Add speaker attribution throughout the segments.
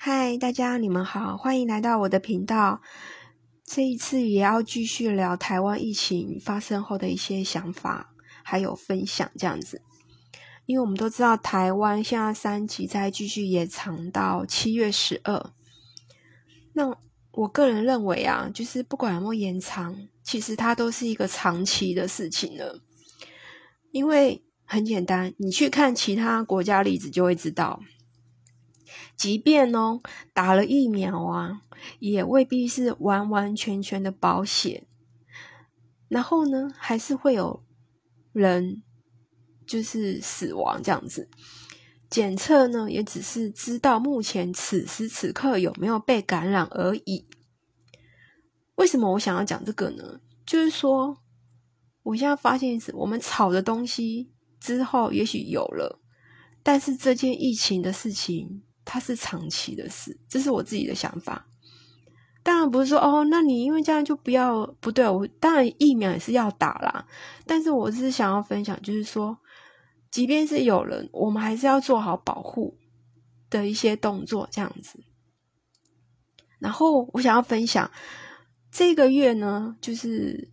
Speaker 1: 嗨，大家你们好，欢迎来到我的频道。这一次也要继续聊台湾疫情发生后的一些想法，还有分享这样子。因为我们都知道，台湾现在三级在继续延长到七月十二。那我个人认为啊，就是不管有没有延长，其实它都是一个长期的事情了。因为很简单，你去看其他国家例子就会知道。即便哦打了疫苗啊，也未必是完完全全的保险。然后呢，还是会有人就是死亡这样子。检测呢，也只是知道目前此时此刻有没有被感染而已。为什么我想要讲这个呢？就是说，我现在发现是我们炒的东西之后，也许有了，但是这件疫情的事情。它是长期的事，这是我自己的想法。当然不是说哦，那你因为这样就不要不对。我当然疫苗也是要打啦，但是我是想要分享，就是说，即便是有人，我们还是要做好保护的一些动作，这样子。然后我想要分享这个月呢，就是。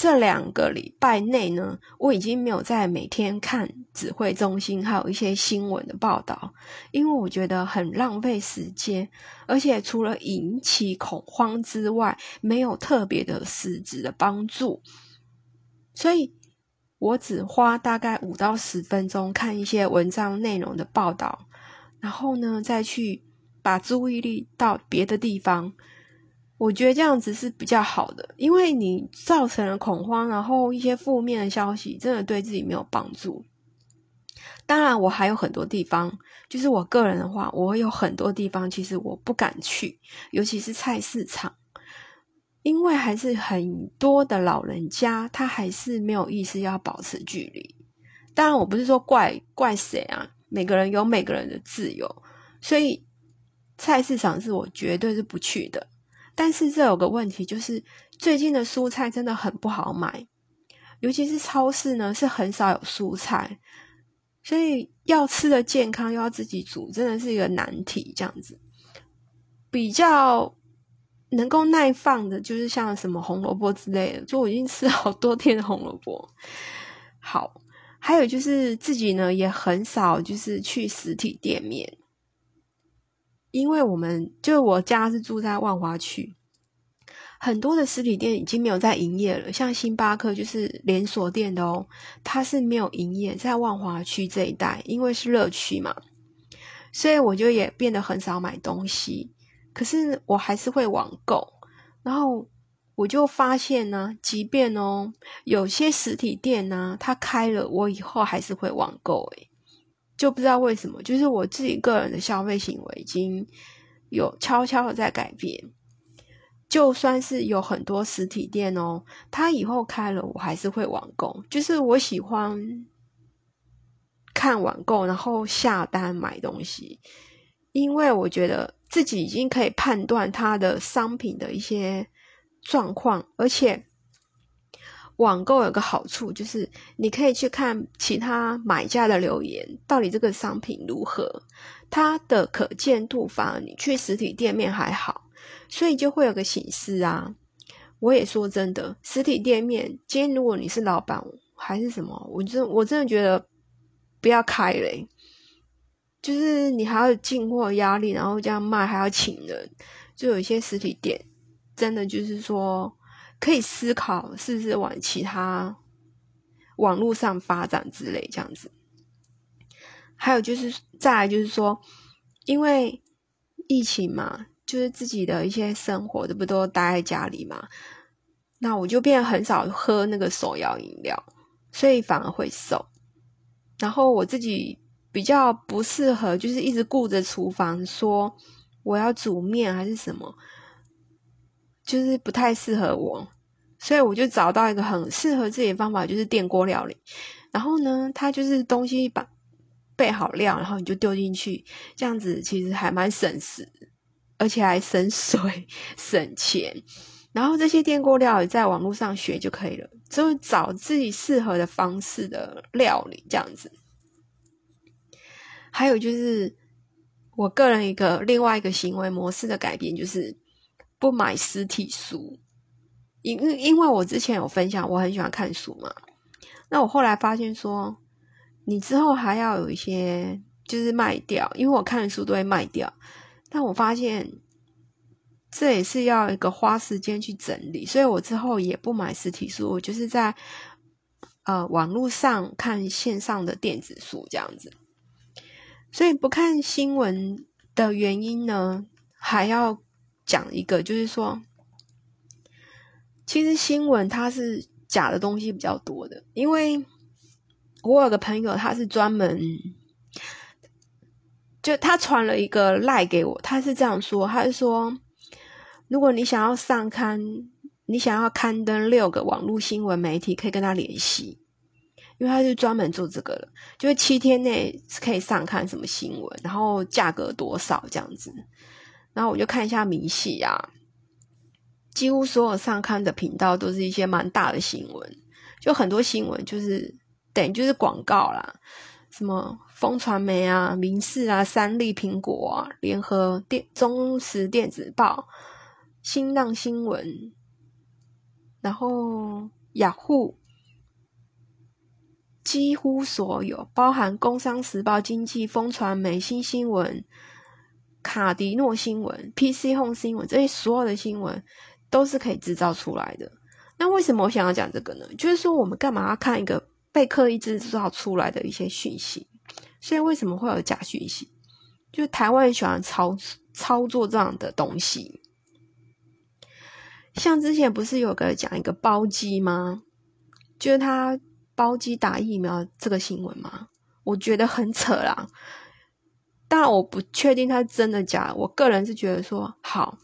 Speaker 1: 这两个礼拜内呢，我已经没有在每天看指挥中心还有一些新闻的报道，因为我觉得很浪费时间，而且除了引起恐慌之外，没有特别的实质的帮助，所以我只花大概五到十分钟看一些文章内容的报道，然后呢，再去把注意力到别的地方。我觉得这样子是比较好的，因为你造成了恐慌，然后一些负面的消息真的对自己没有帮助。当然，我还有很多地方，就是我个人的话，我有很多地方其实我不敢去，尤其是菜市场，因为还是很多的老人家，他还是没有意识要保持距离。当然，我不是说怪怪谁啊，每个人有每个人的自由，所以菜市场是我绝对是不去的。但是这有个问题，就是最近的蔬菜真的很不好买，尤其是超市呢是很少有蔬菜，所以要吃的健康又要自己煮，真的是一个难题。这样子比较能够耐放的，就是像什么红萝卜之类的，就我已经吃好多天的红萝卜。好，还有就是自己呢也很少就是去实体店面。因为我们就我家是住在万华区，很多的实体店已经没有在营业了。像星巴克就是连锁店的哦，它是没有营业在万华区这一带，因为是热区嘛，所以我就也变得很少买东西。可是我还是会网购，然后我就发现呢，即便哦有些实体店呢它开了，我以后还是会网购诶就不知道为什么，就是我自己个人的消费行为已经有悄悄的在改变。就算是有很多实体店哦，它以后开了，我还是会网购。就是我喜欢看网购，然后下单买东西，因为我觉得自己已经可以判断它的商品的一些状况，而且。网购有个好处，就是你可以去看其他买家的留言，到底这个商品如何，它的可见度反而你去实体店面还好，所以就会有个形式啊。我也说真的，实体店面今天如果你是老板还是什么，我真我真的觉得不要开嘞，就是你还要进货压力，然后这样卖还要请人，就有一些实体店真的就是说。可以思考是不是往其他网络上发展之类这样子，还有就是再来就是说，因为疫情嘛，就是自己的一些生活都不都待在家里嘛，那我就变得很少喝那个手摇饮料，所以反而会瘦。然后我自己比较不适合，就是一直顾着厨房，说我要煮面还是什么。就是不太适合我，所以我就找到一个很适合自己的方法，就是电锅料理。然后呢，它就是东西把备好料，然后你就丢进去，这样子其实还蛮省时，而且还省水 省钱。然后这些电锅料理在网络上学就可以了，就找自己适合的方式的料理这样子。还有就是我个人一个另外一个行为模式的改变，就是不买实体书。因因为我之前有分享，我很喜欢看书嘛。那我后来发现说，你之后还要有一些就是卖掉，因为我看的书都会卖掉。但我发现这也是要一个花时间去整理，所以我之后也不买实体书，我就是在呃网络上看线上的电子书这样子。所以不看新闻的原因呢，还要讲一个，就是说，其实新闻它是假的东西比较多的。因为我有个朋友，他是专门，就他传了一个赖给我，他是这样说，他是说，如果你想要上刊，你想要刊登六个网络新闻媒体，可以跟他联系。因为他是专门做这个的，就是七天内可以上看什么新闻，然后价格多少这样子。然后我就看一下明细啊，几乎所有上刊的频道都是一些蛮大的新闻，就很多新闻就是等于就是广告啦，什么风传媒啊、民视啊、三立、苹果啊、联合电、中时电子报、新浪新闻，然后雅虎。几乎所有，包含《工商时报》、经济、风传媒、新新闻、卡迪诺新闻、PC Home 新闻，这些所有的新闻都是可以制造出来的。那为什么我想要讲这个呢？就是说，我们干嘛要看一个被刻意制造出来的一些讯息？所以为什么会有假讯息？就台湾喜欢操操作这样的东西。像之前不是有个讲一个包机吗？就是他。包机打疫苗这个新闻吗？我觉得很扯啦。当然，我不确定它真的假。我个人是觉得说，好，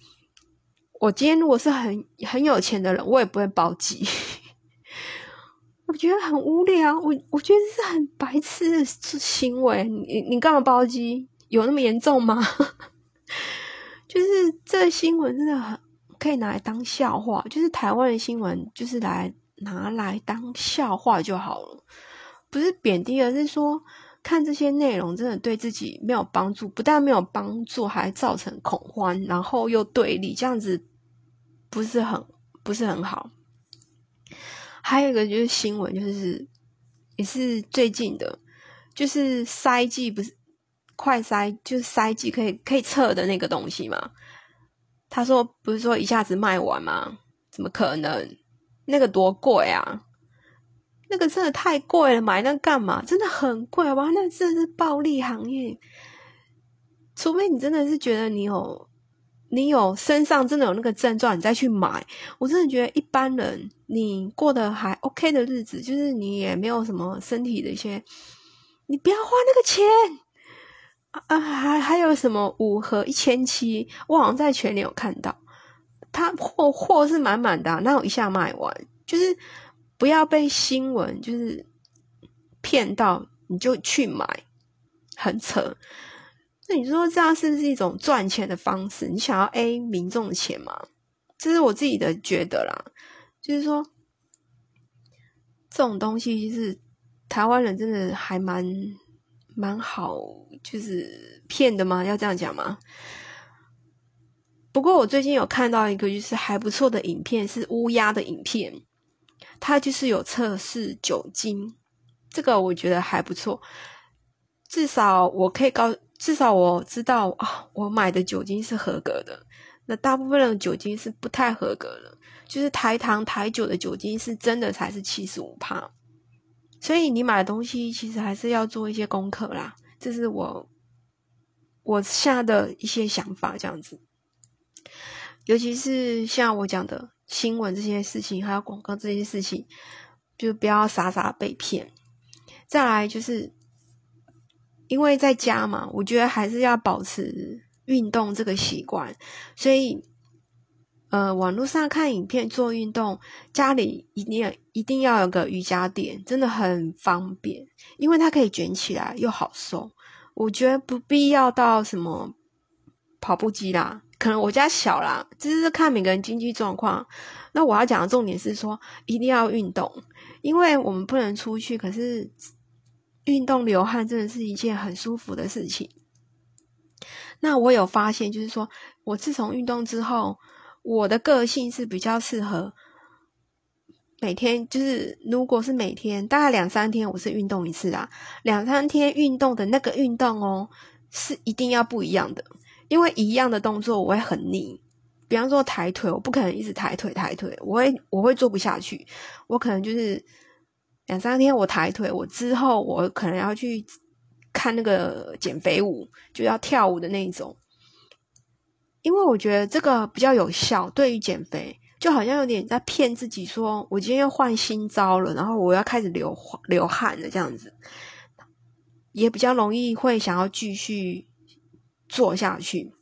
Speaker 1: 我今天如果是很很有钱的人，我也不会包机。我觉得很无聊，我我觉得是很白痴的行为。你你干嘛包机？有那么严重吗？就是这新闻真的很可以拿来当笑话。就是台湾的新闻，就是来。拿来当笑话就好了，不是贬低，而是说看这些内容真的对自己没有帮助，不但没有帮助，还造成恐慌，然后又对立，这样子不是很不是很好。还有一个就是新闻，就是也是最近的，就是筛剂不是快筛，就是筛剂可以可以测的那个东西嘛？他说不是说一下子卖完吗？怎么可能？那个多贵啊！那个真的太贵了，买那干嘛？真的很贵哇？那真的是暴利行业。除非你真的是觉得你有，你有身上真的有那个症状，你再去买。我真的觉得一般人，你过得还 OK 的日子，就是你也没有什么身体的一些，你不要花那个钱啊！还还有什么五盒一千七？我好像在群里有看到。他货货是满满的，那我一下卖完，就是不要被新闻就是骗到，你就去买，很扯。那你说这样是不是一种赚钱的方式？你想要 A 民众的钱吗？这是我自己的觉得啦，就是说这种东西是台湾人真的还蛮蛮好，就是骗的吗？要这样讲吗？不过我最近有看到一个就是还不错的影片，是乌鸦的影片，它就是有测试酒精，这个我觉得还不错，至少我可以告，至少我知道啊，我买的酒精是合格的。那大部分的酒精是不太合格的，就是台糖台酒的酒精是真的才是七十五帕，所以你买的东西其实还是要做一些功课啦。这是我我下的一些想法，这样子。尤其是像我讲的新闻这些事情，还有广告这些事情，就不要傻傻被骗。再来就是，因为在家嘛，我觉得还是要保持运动这个习惯。所以，呃，网络上看影片做运动，家里一定一定要有个瑜伽垫，真的很方便，因为它可以卷起来又好收。我觉得不必要到什么跑步机啦。可能我家小啦，就是看每个人经济状况。那我要讲的重点是说，一定要运动，因为我们不能出去。可是运动流汗真的是一件很舒服的事情。那我有发现，就是说我自从运动之后，我的个性是比较适合每天，就是如果是每天大概两三天，我是运动一次啊。两三天运动的那个运动哦，是一定要不一样的，因为一样的动作我会很腻。比方说抬腿，我不可能一直抬腿抬腿，我会我会做不下去。我可能就是两三天我抬腿，我之后我可能要去看那个减肥舞，就要跳舞的那种。因为我觉得这个比较有效，对于减肥，就好像有点在骗自己，说我今天又换新招了，然后我要开始流流汗了，这样子，也比较容易会想要继续做下去。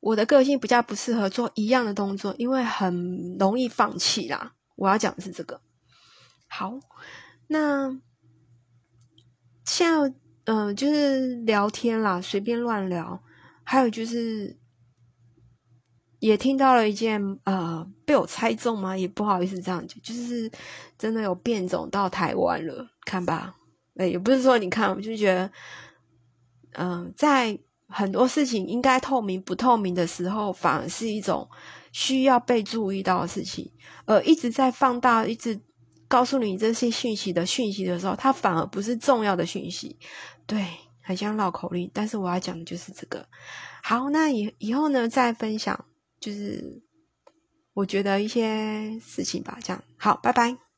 Speaker 1: 我的个性比较不适合做一样的动作，因为很容易放弃啦。我要讲的是这个。好，那现在嗯，就是聊天啦，随便乱聊。还有就是，也听到了一件呃，被我猜中吗？也不好意思这样讲，就是真的有变种到台湾了，看吧。哎，也不是说你看，我就觉得，嗯，在。很多事情应该透明不透明的时候，反而是一种需要被注意到的事情。而一直在放大、一直告诉你这些讯息的讯息的时候，它反而不是重要的讯息。对，很像绕口令，但是我要讲的就是这个。好，那以以后呢，再分享，就是我觉得一些事情吧。这样，好，拜拜。